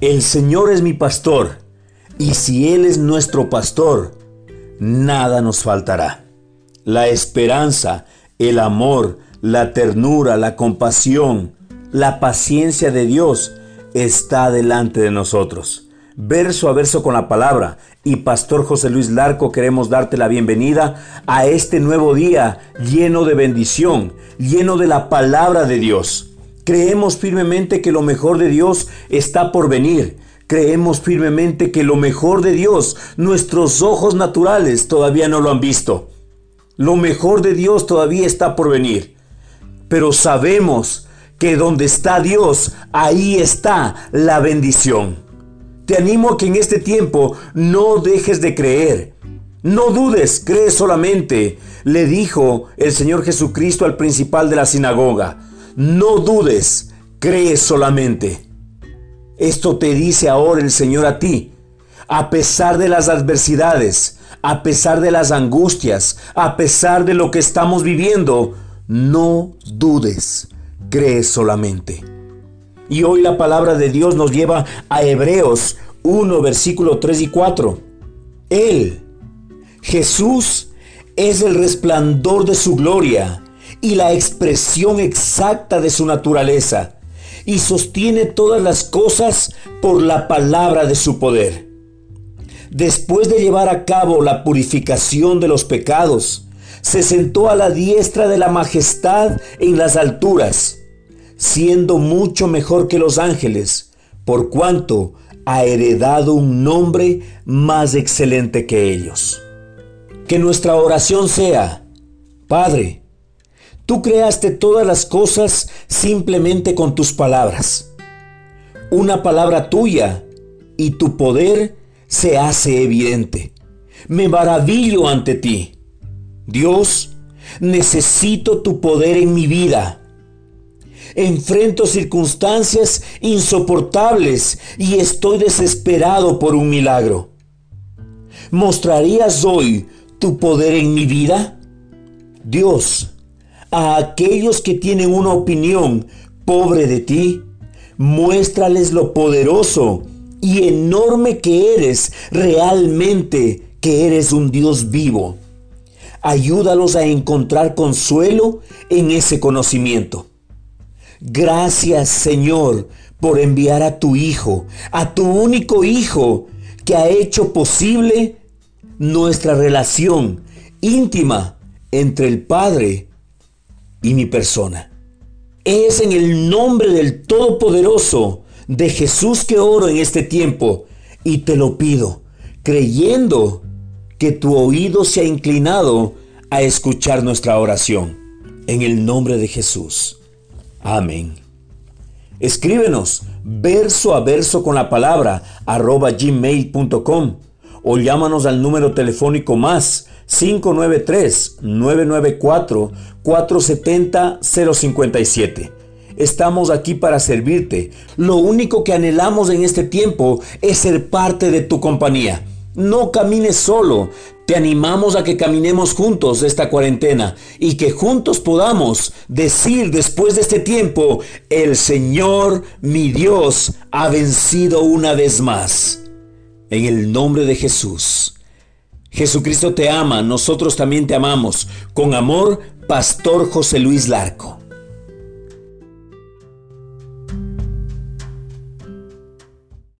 El Señor es mi pastor, y si Él es nuestro pastor, nada nos faltará. La esperanza, el amor, la ternura, la compasión, la paciencia de Dios está delante de nosotros. Verso a verso con la palabra. Y Pastor José Luis Larco queremos darte la bienvenida a este nuevo día lleno de bendición, lleno de la palabra de Dios. Creemos firmemente que lo mejor de Dios está por venir. Creemos firmemente que lo mejor de Dios, nuestros ojos naturales todavía no lo han visto. Lo mejor de Dios todavía está por venir. Pero sabemos que donde está Dios, ahí está la bendición. Te animo a que en este tiempo no dejes de creer. No dudes, cree solamente, le dijo el Señor Jesucristo al principal de la sinagoga. No dudes, cree solamente. Esto te dice ahora el Señor a ti. A pesar de las adversidades, a pesar de las angustias, a pesar de lo que estamos viviendo, no dudes, cree solamente. Y hoy la palabra de Dios nos lleva a Hebreos 1, versículo 3 y 4. Él, Jesús, es el resplandor de su gloria y la expresión exacta de su naturaleza, y sostiene todas las cosas por la palabra de su poder. Después de llevar a cabo la purificación de los pecados, se sentó a la diestra de la majestad en las alturas, siendo mucho mejor que los ángeles, por cuanto ha heredado un nombre más excelente que ellos. Que nuestra oración sea, Padre, Tú creaste todas las cosas simplemente con tus palabras. Una palabra tuya y tu poder se hace evidente. Me maravillo ante ti. Dios, necesito tu poder en mi vida. Enfrento circunstancias insoportables y estoy desesperado por un milagro. ¿Mostrarías hoy tu poder en mi vida? Dios, a aquellos que tienen una opinión pobre de ti, muéstrales lo poderoso y enorme que eres realmente, que eres un Dios vivo. Ayúdalos a encontrar consuelo en ese conocimiento. Gracias Señor por enviar a tu Hijo, a tu único Hijo, que ha hecho posible nuestra relación íntima entre el Padre y mi persona. Es en el nombre del Todopoderoso de Jesús que oro en este tiempo y te lo pido, creyendo que tu oído se ha inclinado a escuchar nuestra oración. En el nombre de Jesús. Amén. Escríbenos verso a verso con la palabra arroba gmail.com o llámanos al número telefónico más 593-994-470-057. Estamos aquí para servirte. Lo único que anhelamos en este tiempo es ser parte de tu compañía. No camines solo. Te animamos a que caminemos juntos esta cuarentena y que juntos podamos decir después de este tiempo, el Señor mi Dios ha vencido una vez más. En el nombre de Jesús. Jesucristo te ama, nosotros también te amamos. Con amor, Pastor José Luis Larco.